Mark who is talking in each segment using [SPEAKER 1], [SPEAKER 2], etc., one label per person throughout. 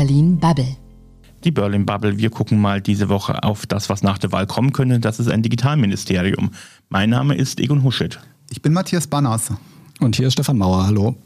[SPEAKER 1] Berlin Bubble.
[SPEAKER 2] Die Berlin Bubble. Wir gucken mal diese Woche auf das, was nach der Wahl kommen könnte. Das ist ein Digitalministerium. Mein Name ist Egon Huschet.
[SPEAKER 3] Ich bin Matthias Banners.
[SPEAKER 4] Und hier ist Stefan Mauer. Hallo.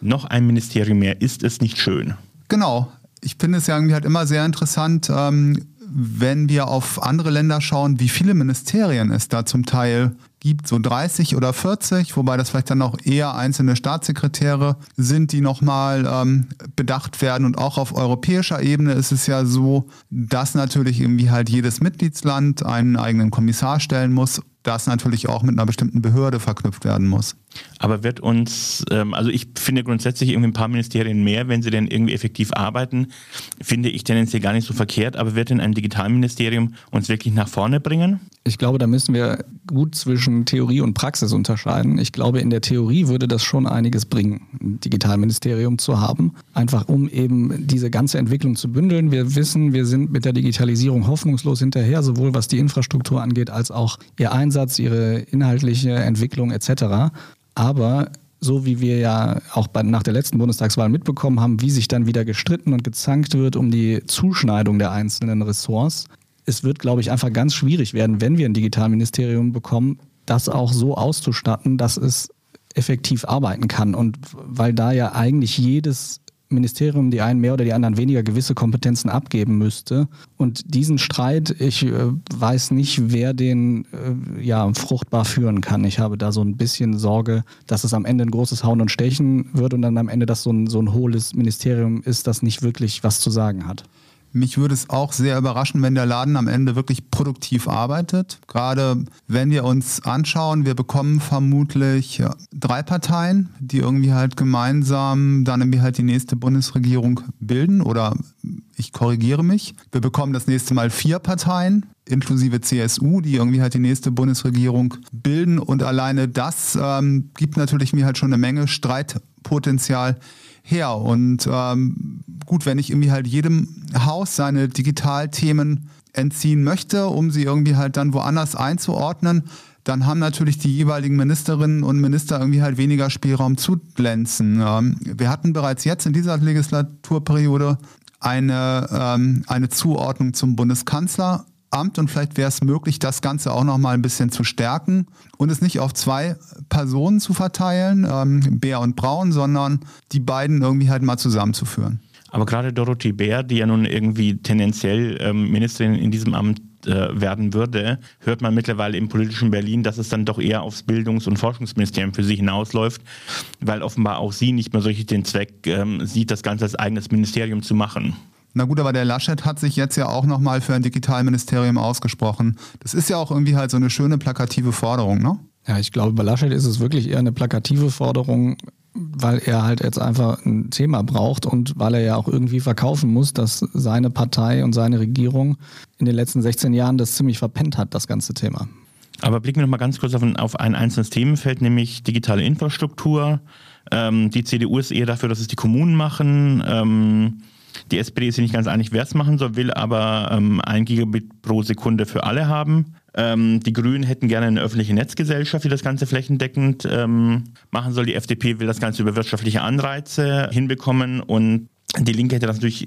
[SPEAKER 2] Noch ein Ministerium mehr. Ist es nicht schön?
[SPEAKER 3] Genau. Ich finde es ja irgendwie halt immer sehr interessant, ähm, wenn wir auf andere Länder schauen, wie viele Ministerien es da zum Teil gibt, so 30 oder 40, wobei das vielleicht dann auch eher einzelne Staatssekretäre sind, die nochmal ähm, bedacht werden. Und auch auf europäischer Ebene ist es ja so, dass natürlich irgendwie halt jedes Mitgliedsland einen eigenen Kommissar stellen muss, das natürlich auch mit einer bestimmten Behörde verknüpft werden muss.
[SPEAKER 2] Aber wird uns, ähm, also ich finde grundsätzlich irgendwie ein paar Ministerien mehr, wenn sie denn irgendwie effektiv arbeiten, finde ich tendenziell gar nicht so verkehrt, aber wird denn ein Digitalministerium uns wirklich nach vorne bringen?
[SPEAKER 4] Ich glaube, da müssen wir gut zwischen Theorie und Praxis unterscheiden. Ich glaube, in der Theorie würde das schon einiges bringen, ein Digitalministerium zu haben, einfach um eben diese ganze Entwicklung zu bündeln. Wir wissen, wir sind mit der Digitalisierung hoffnungslos hinterher, sowohl was die Infrastruktur angeht, als auch ihr Einsatz, ihre inhaltliche Entwicklung etc. Aber so wie wir ja auch bei, nach der letzten Bundestagswahl mitbekommen haben, wie sich dann wieder gestritten und gezankt wird um die Zuschneidung der einzelnen Ressorts. Es wird, glaube ich, einfach ganz schwierig werden, wenn wir ein Digitalministerium bekommen, das auch so auszustatten, dass es effektiv arbeiten kann. Und weil da ja eigentlich jedes Ministerium, die einen mehr oder die anderen weniger gewisse Kompetenzen abgeben müsste. Und diesen Streit, ich äh, weiß nicht, wer den äh, ja fruchtbar führen kann. Ich habe da so ein bisschen Sorge, dass es am Ende ein großes Hauen und Stechen wird und dann am Ende das so ein, so ein hohles Ministerium ist, das nicht wirklich was zu sagen hat.
[SPEAKER 3] Mich würde es auch sehr überraschen, wenn der Laden am Ende wirklich produktiv arbeitet. Gerade wenn wir uns anschauen, wir bekommen vermutlich drei Parteien, die irgendwie halt gemeinsam dann irgendwie halt die nächste Bundesregierung bilden oder ich korrigiere mich. Wir bekommen das nächste Mal vier Parteien, inklusive CSU, die irgendwie halt die nächste Bundesregierung bilden. Und alleine das ähm, gibt natürlich mir halt schon eine Menge Streitpotenzial her. Und ähm, gut, wenn ich irgendwie halt jedem Haus seine Digitalthemen entziehen möchte, um sie irgendwie halt dann woanders einzuordnen, dann haben natürlich die jeweiligen Ministerinnen und Minister irgendwie halt weniger Spielraum zu glänzen. Ähm, wir hatten bereits jetzt in dieser Legislaturperiode eine, ähm, eine Zuordnung zum Bundeskanzler Amt und vielleicht wäre es möglich, das Ganze auch noch mal ein bisschen zu stärken und es nicht auf zwei Personen zu verteilen, ähm, Bär und Braun, sondern die beiden irgendwie halt mal zusammenzuführen.
[SPEAKER 2] Aber gerade Dorothee Bär, die ja nun irgendwie tendenziell ähm, Ministerin in diesem Amt äh, werden würde, hört man mittlerweile im politischen Berlin, dass es dann doch eher aufs Bildungs- und Forschungsministerium für sie hinausläuft, weil offenbar auch sie nicht mehr so richtig den Zweck ähm, sieht, das Ganze als eigenes Ministerium zu machen.
[SPEAKER 3] Na gut, aber der Laschet hat sich jetzt ja auch nochmal für ein Digitalministerium ausgesprochen. Das ist ja auch irgendwie halt so eine schöne plakative Forderung, ne?
[SPEAKER 4] Ja, ich glaube, bei Laschet ist es wirklich eher eine plakative Forderung, weil er halt jetzt einfach ein Thema braucht und weil er ja auch irgendwie verkaufen muss, dass seine Partei und seine Regierung in den letzten 16 Jahren das ziemlich verpennt hat, das ganze Thema.
[SPEAKER 2] Aber blicken wir noch mal ganz kurz auf ein, auf ein einzelnes Themenfeld, nämlich digitale Infrastruktur. Ähm, die CDU ist eher dafür, dass es die Kommunen machen. Ähm, die SPD ist sich nicht ganz einig, wer es machen soll, will aber ähm, ein Gigabit pro Sekunde für alle haben. Ähm, die Grünen hätten gerne eine öffentliche Netzgesellschaft, die das Ganze flächendeckend ähm, machen soll. Die FDP will das Ganze über wirtschaftliche Anreize hinbekommen und die Linke hätte das natürlich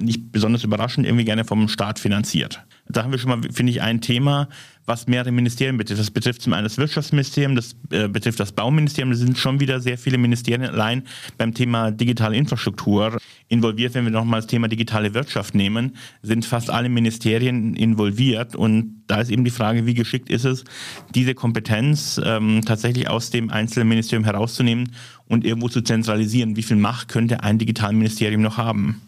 [SPEAKER 2] nicht besonders überraschend irgendwie gerne vom Staat finanziert. Da haben wir schon mal, finde ich, ein Thema, was mehrere Ministerien betrifft. Das betrifft zum einen das Wirtschaftsministerium, das äh, betrifft das Bauministerium. Da sind schon wieder sehr viele Ministerien allein beim Thema digitale Infrastruktur involviert. Wenn wir nochmal das Thema digitale Wirtschaft nehmen, sind fast alle Ministerien involviert. Und da ist eben die Frage, wie geschickt ist es, diese Kompetenz ähm, tatsächlich aus dem einzelnen Ministerium herauszunehmen und irgendwo zu zentralisieren. Wie viel Macht könnte ein Digitalministerium noch haben?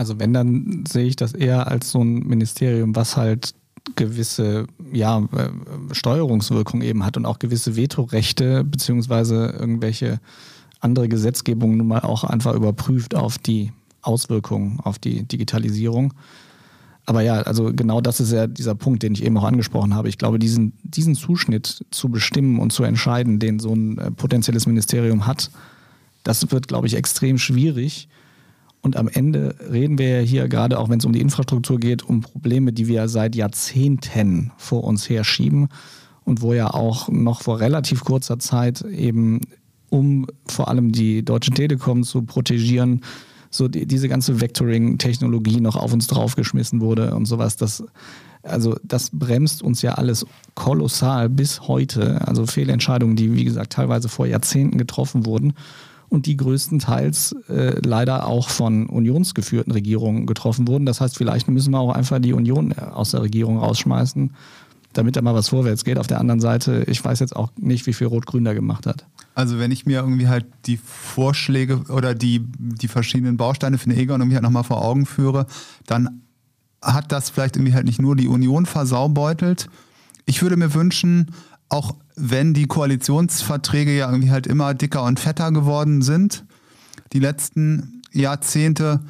[SPEAKER 4] Also wenn, dann sehe ich das eher als so ein Ministerium, was halt gewisse ja, äh, Steuerungswirkung eben hat und auch gewisse Vetorechte beziehungsweise irgendwelche andere Gesetzgebungen nun mal auch einfach überprüft auf die Auswirkungen auf die Digitalisierung. Aber ja, also genau das ist ja dieser Punkt, den ich eben auch angesprochen habe. Ich glaube, diesen, diesen Zuschnitt zu bestimmen und zu entscheiden, den so ein äh, potenzielles Ministerium hat, das wird, glaube ich, extrem schwierig. Und am Ende reden wir ja hier gerade, auch wenn es um die Infrastruktur geht, um Probleme, die wir seit Jahrzehnten vor uns herschieben und wo ja auch noch vor relativ kurzer Zeit eben, um vor allem die Deutsche Telekom zu protegieren, so die, diese ganze Vectoring-Technologie noch auf uns draufgeschmissen wurde und sowas. Das, also das bremst uns ja alles kolossal bis heute. Also Fehlentscheidungen, die wie gesagt teilweise vor Jahrzehnten getroffen wurden und die größtenteils äh, leider auch von unionsgeführten Regierungen getroffen wurden. Das heißt, vielleicht müssen wir auch einfach die Union äh, aus der Regierung rausschmeißen, damit da mal was vorwärts geht. Auf der anderen Seite, ich weiß jetzt auch nicht, wie viel Rot-Grün da gemacht hat.
[SPEAKER 3] Also wenn ich mir irgendwie halt die Vorschläge oder die, die verschiedenen Bausteine für den Egon irgendwie halt nochmal vor Augen führe, dann hat das vielleicht irgendwie halt nicht nur die Union versaubeutelt. Ich würde mir wünschen, auch wenn die Koalitionsverträge ja irgendwie halt immer dicker und fetter geworden sind, die letzten Jahrzehnte,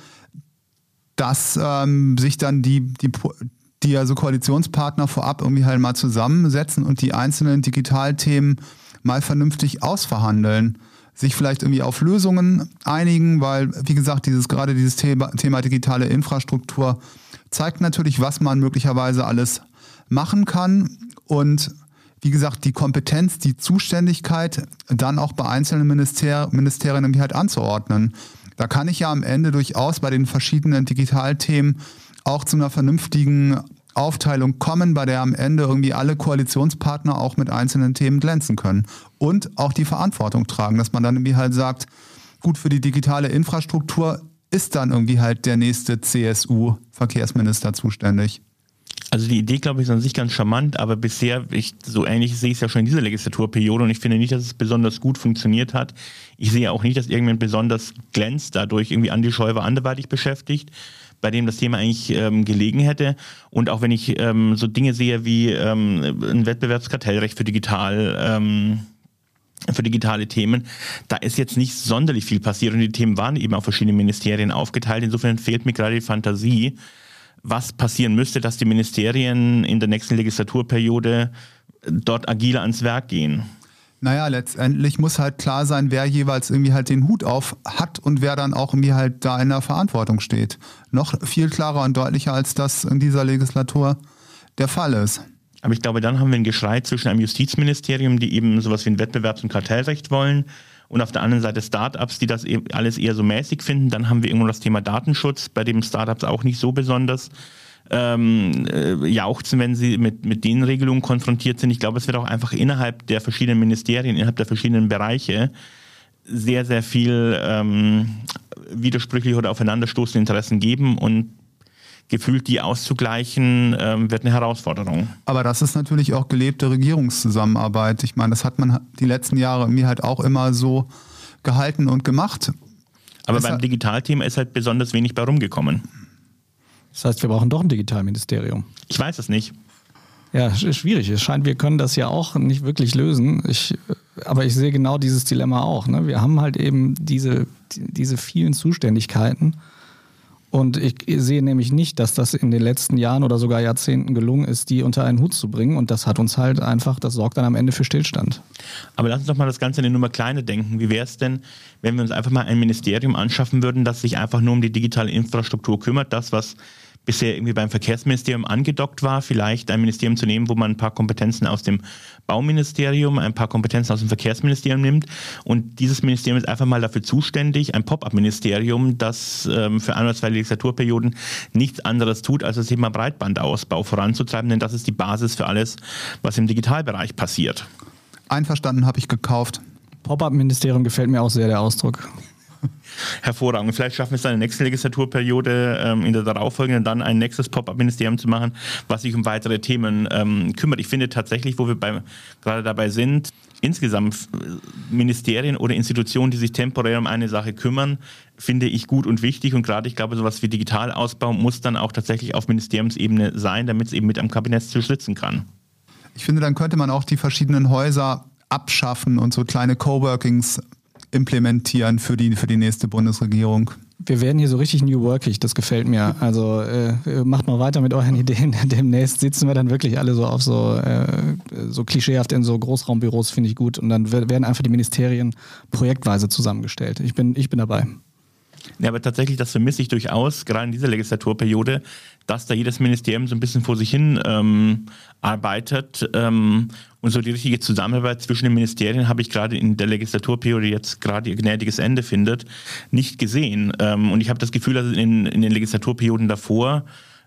[SPEAKER 3] dass ähm, sich dann die, die, die also Koalitionspartner vorab irgendwie halt mal zusammensetzen und die einzelnen Digitalthemen mal vernünftig ausverhandeln sich vielleicht irgendwie auf Lösungen einigen, weil, wie gesagt, dieses gerade dieses Thema, Thema digitale Infrastruktur zeigt natürlich, was man möglicherweise alles machen kann. Und wie gesagt, die Kompetenz, die Zuständigkeit dann auch bei einzelnen Minister Ministerien irgendwie halt anzuordnen. Da kann ich ja am Ende durchaus bei den verschiedenen Digitalthemen auch zu einer vernünftigen Aufteilung kommen, bei der am Ende irgendwie alle Koalitionspartner auch mit einzelnen Themen glänzen können. Und auch die Verantwortung tragen, dass man dann irgendwie halt sagt, gut, für die digitale Infrastruktur ist dann irgendwie halt der nächste CSU-Verkehrsminister zuständig.
[SPEAKER 2] Also die Idee, glaube ich, ist an sich ganz charmant, aber bisher, ich, so ähnlich sehe ich es ja schon in dieser Legislaturperiode und ich finde nicht, dass es besonders gut funktioniert hat. Ich sehe auch nicht, dass irgendjemand besonders glänzt, dadurch irgendwie Andi Schäuber anderweitig beschäftigt, bei dem das Thema eigentlich ähm, gelegen hätte. Und auch wenn ich ähm, so Dinge sehe wie ähm, ein Wettbewerbskartellrecht für digital, ähm, für digitale Themen. Da ist jetzt nicht sonderlich viel passiert und die Themen waren eben auf verschiedene Ministerien aufgeteilt. Insofern fehlt mir gerade die Fantasie, was passieren müsste, dass die Ministerien in der nächsten Legislaturperiode dort agiler ans Werk gehen.
[SPEAKER 3] Naja, letztendlich muss halt klar sein, wer jeweils irgendwie halt den Hut auf hat und wer dann auch irgendwie halt da in der Verantwortung steht. Noch viel klarer und deutlicher, als das in dieser Legislatur der Fall ist.
[SPEAKER 2] Aber ich glaube, dann haben wir ein Geschrei zwischen einem Justizministerium, die eben sowas wie ein Wettbewerbs- und Kartellrecht wollen, und auf der anderen Seite Startups, die das alles eher so mäßig finden. Dann haben wir irgendwo das Thema Datenschutz, bei dem Startups auch nicht so besonders ähm, äh, jauchzen, wenn sie mit, mit den Regelungen konfrontiert sind. Ich glaube, es wird auch einfach innerhalb der verschiedenen Ministerien, innerhalb der verschiedenen Bereiche sehr, sehr viel ähm, widersprüchliche oder aufeinanderstoßende Interessen geben und gefühlt die auszugleichen, ähm, wird eine Herausforderung.
[SPEAKER 3] Aber das ist natürlich auch gelebte Regierungszusammenarbeit. Ich meine, das hat man die letzten Jahre mir halt auch immer so gehalten und gemacht.
[SPEAKER 2] Aber es beim Digitalthema ist halt besonders wenig bei rumgekommen.
[SPEAKER 4] Das heißt, wir brauchen doch ein Digitalministerium.
[SPEAKER 2] Ich weiß es nicht.
[SPEAKER 4] Ja, schwierig. Es scheint, wir können das ja auch nicht wirklich lösen. Ich, aber ich sehe genau dieses Dilemma auch. Ne? Wir haben halt eben diese, diese vielen Zuständigkeiten und ich sehe nämlich nicht, dass das in den letzten Jahren oder sogar Jahrzehnten gelungen ist, die unter einen Hut zu bringen. Und das hat uns halt einfach, das sorgt dann am Ende für Stillstand.
[SPEAKER 2] Aber lass uns doch mal das Ganze in die Nummer kleine denken. Wie wäre es denn, wenn wir uns einfach mal ein Ministerium anschaffen würden, das sich einfach nur um die digitale Infrastruktur kümmert, das, was bisher irgendwie beim Verkehrsministerium angedockt war, vielleicht ein Ministerium zu nehmen, wo man ein paar Kompetenzen aus dem Bauministerium, ein paar Kompetenzen aus dem Verkehrsministerium nimmt. Und dieses Ministerium ist einfach mal dafür zuständig, ein Pop-up-Ministerium, das ähm, für ein oder zwei Legislaturperioden nichts anderes tut, als das Thema Breitbandausbau voranzutreiben, denn das ist die Basis für alles, was im Digitalbereich passiert.
[SPEAKER 3] Einverstanden habe ich gekauft.
[SPEAKER 4] Pop-up-Ministerium gefällt mir auch sehr, der Ausdruck.
[SPEAKER 2] Hervorragend. Vielleicht schaffen wir es dann in der nächsten Legislaturperiode, ähm, in der darauffolgenden dann ein nächstes Pop-up-Ministerium zu machen, was sich um weitere Themen ähm, kümmert. Ich finde tatsächlich, wo wir bei, gerade dabei sind, insgesamt äh, Ministerien oder Institutionen, die sich temporär um eine Sache kümmern, finde ich gut und wichtig. Und gerade ich glaube, sowas wie Digitalausbau muss dann auch tatsächlich auf Ministeriumsebene sein, damit es eben mit am Kabinettstisch sitzen kann.
[SPEAKER 3] Ich finde, dann könnte man auch die verschiedenen Häuser abschaffen und so kleine Coworkings implementieren für die, für die nächste Bundesregierung.
[SPEAKER 4] Wir werden hier so richtig New Workig, das gefällt mir. Also äh, macht mal weiter mit euren Ideen. Demnächst sitzen wir dann wirklich alle so auf so, äh, so klischeehaft in so Großraumbüros, finde ich gut. Und dann werden einfach die Ministerien projektweise zusammengestellt. Ich bin, ich bin dabei.
[SPEAKER 2] Ja, aber tatsächlich, das vermisse ich durchaus, gerade in dieser Legislaturperiode, dass da jedes Ministerium so ein bisschen vor sich hin ähm, arbeitet. Ähm, und so die richtige Zusammenarbeit zwischen den Ministerien habe ich gerade in der Legislaturperiode jetzt gerade ihr gnädiges Ende findet, nicht gesehen. Ähm, und ich habe das Gefühl, dass es in, in den Legislaturperioden davor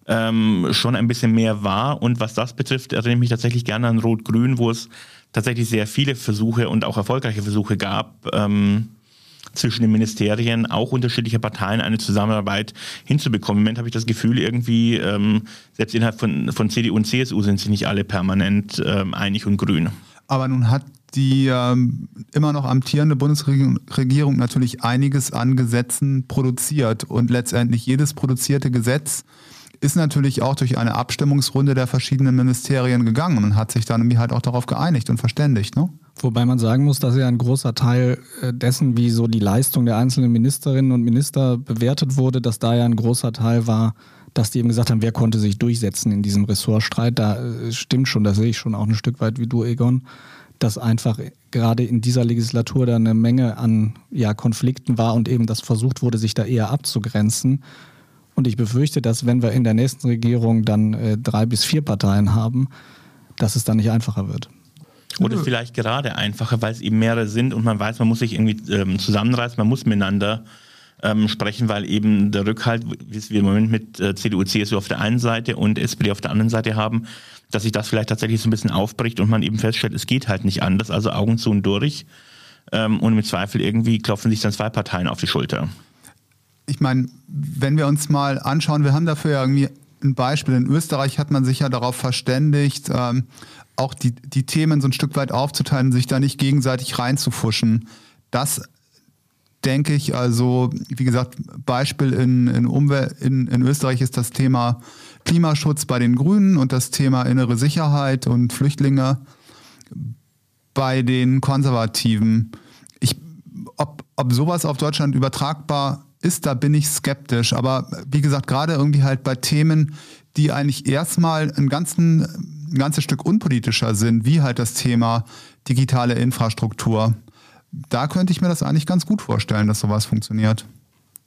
[SPEAKER 2] ähm, schon ein bisschen mehr war. Und was das betrifft, erinnere ich mich tatsächlich gerne an Rot-Grün, wo es tatsächlich sehr viele Versuche und auch erfolgreiche Versuche gab, ähm, zwischen den Ministerien, auch unterschiedlicher Parteien, eine Zusammenarbeit hinzubekommen. Im Moment habe ich das Gefühl, irgendwie, ähm, selbst innerhalb von, von CDU und CSU sind sich nicht alle permanent ähm, einig und grün.
[SPEAKER 3] Aber nun hat die ähm, immer noch amtierende Bundesregierung natürlich einiges an Gesetzen produziert und letztendlich jedes produzierte Gesetz ist natürlich auch durch eine Abstimmungsrunde der verschiedenen Ministerien gegangen und hat sich dann irgendwie halt auch darauf geeinigt und verständigt. Ne?
[SPEAKER 4] Wobei man sagen muss, dass ja ein großer Teil äh, dessen, wie so die Leistung der einzelnen Ministerinnen und Minister bewertet wurde, dass da ja ein großer Teil war, dass die eben gesagt haben, wer konnte sich durchsetzen in diesem Ressortstreit. Da äh, stimmt schon, das sehe ich schon auch ein Stück weit wie du, Egon, dass einfach gerade in dieser Legislatur da eine Menge an ja, Konflikten war und eben das versucht wurde, sich da eher abzugrenzen. Und ich befürchte, dass wenn wir in der nächsten Regierung dann äh, drei bis vier Parteien haben, dass es dann nicht einfacher wird.
[SPEAKER 2] Oder vielleicht gerade einfacher, weil es eben mehrere sind und man weiß, man muss sich irgendwie ähm, zusammenreißen, man muss miteinander ähm, sprechen, weil eben der Rückhalt, wie wir im Moment mit äh, CDU, CSU auf der einen Seite und SPD auf der anderen Seite haben, dass sich das vielleicht tatsächlich so ein bisschen aufbricht und man eben feststellt, es geht halt nicht anders, also Augen zu und durch. Ähm, und mit Zweifel irgendwie klopfen sich dann zwei Parteien auf die Schulter
[SPEAKER 3] ich meine, wenn wir uns mal anschauen, wir haben dafür ja irgendwie ein Beispiel. In Österreich hat man sich ja darauf verständigt, ähm, auch die, die Themen so ein Stück weit aufzuteilen, sich da nicht gegenseitig reinzufuschen. Das denke ich, also, wie gesagt, Beispiel in, in, Umwelt, in, in Österreich ist das Thema Klimaschutz bei den Grünen und das Thema innere Sicherheit und Flüchtlinge bei den Konservativen. Ich, ob, ob sowas auf Deutschland übertragbar ist, da bin ich skeptisch. Aber wie gesagt, gerade irgendwie halt bei Themen, die eigentlich erstmal ein, ganzen, ein ganzes Stück unpolitischer sind, wie halt das Thema digitale Infrastruktur, da könnte ich mir das eigentlich ganz gut vorstellen, dass sowas funktioniert.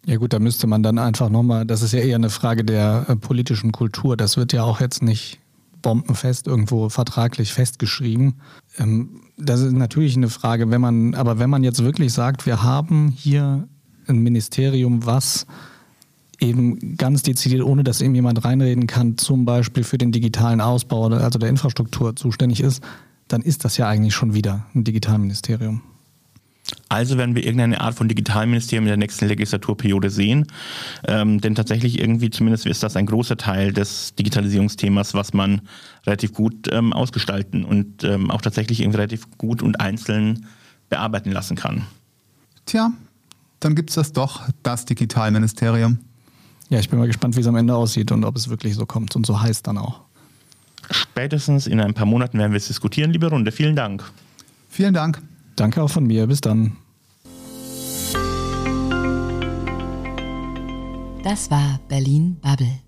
[SPEAKER 4] Ja gut, da müsste man dann einfach nochmal, das ist ja eher eine Frage der äh, politischen Kultur. Das wird ja auch jetzt nicht bombenfest irgendwo vertraglich festgeschrieben. Ähm, das ist natürlich eine Frage, wenn man, aber wenn man jetzt wirklich sagt, wir haben hier ein Ministerium, was eben ganz dezidiert, ohne dass eben jemand reinreden kann, zum Beispiel für den digitalen Ausbau, also der Infrastruktur zuständig ist, dann ist das ja eigentlich schon wieder ein Digitalministerium.
[SPEAKER 2] Also werden wir irgendeine Art von Digitalministerium in der nächsten Legislaturperiode sehen. Ähm, denn tatsächlich irgendwie zumindest ist das ein großer Teil des Digitalisierungsthemas, was man relativ gut ähm, ausgestalten und ähm, auch tatsächlich irgendwie relativ gut und einzeln bearbeiten lassen kann.
[SPEAKER 3] Tja, dann gibt es das doch, das Digitalministerium.
[SPEAKER 4] Ja, ich bin mal gespannt, wie es am Ende aussieht und ob es wirklich so kommt und so heißt dann auch.
[SPEAKER 2] Spätestens in ein paar Monaten werden wir es diskutieren, liebe Runde. Vielen Dank.
[SPEAKER 3] Vielen Dank.
[SPEAKER 4] Danke auch von mir. Bis dann.
[SPEAKER 1] Das war Berlin Bubble.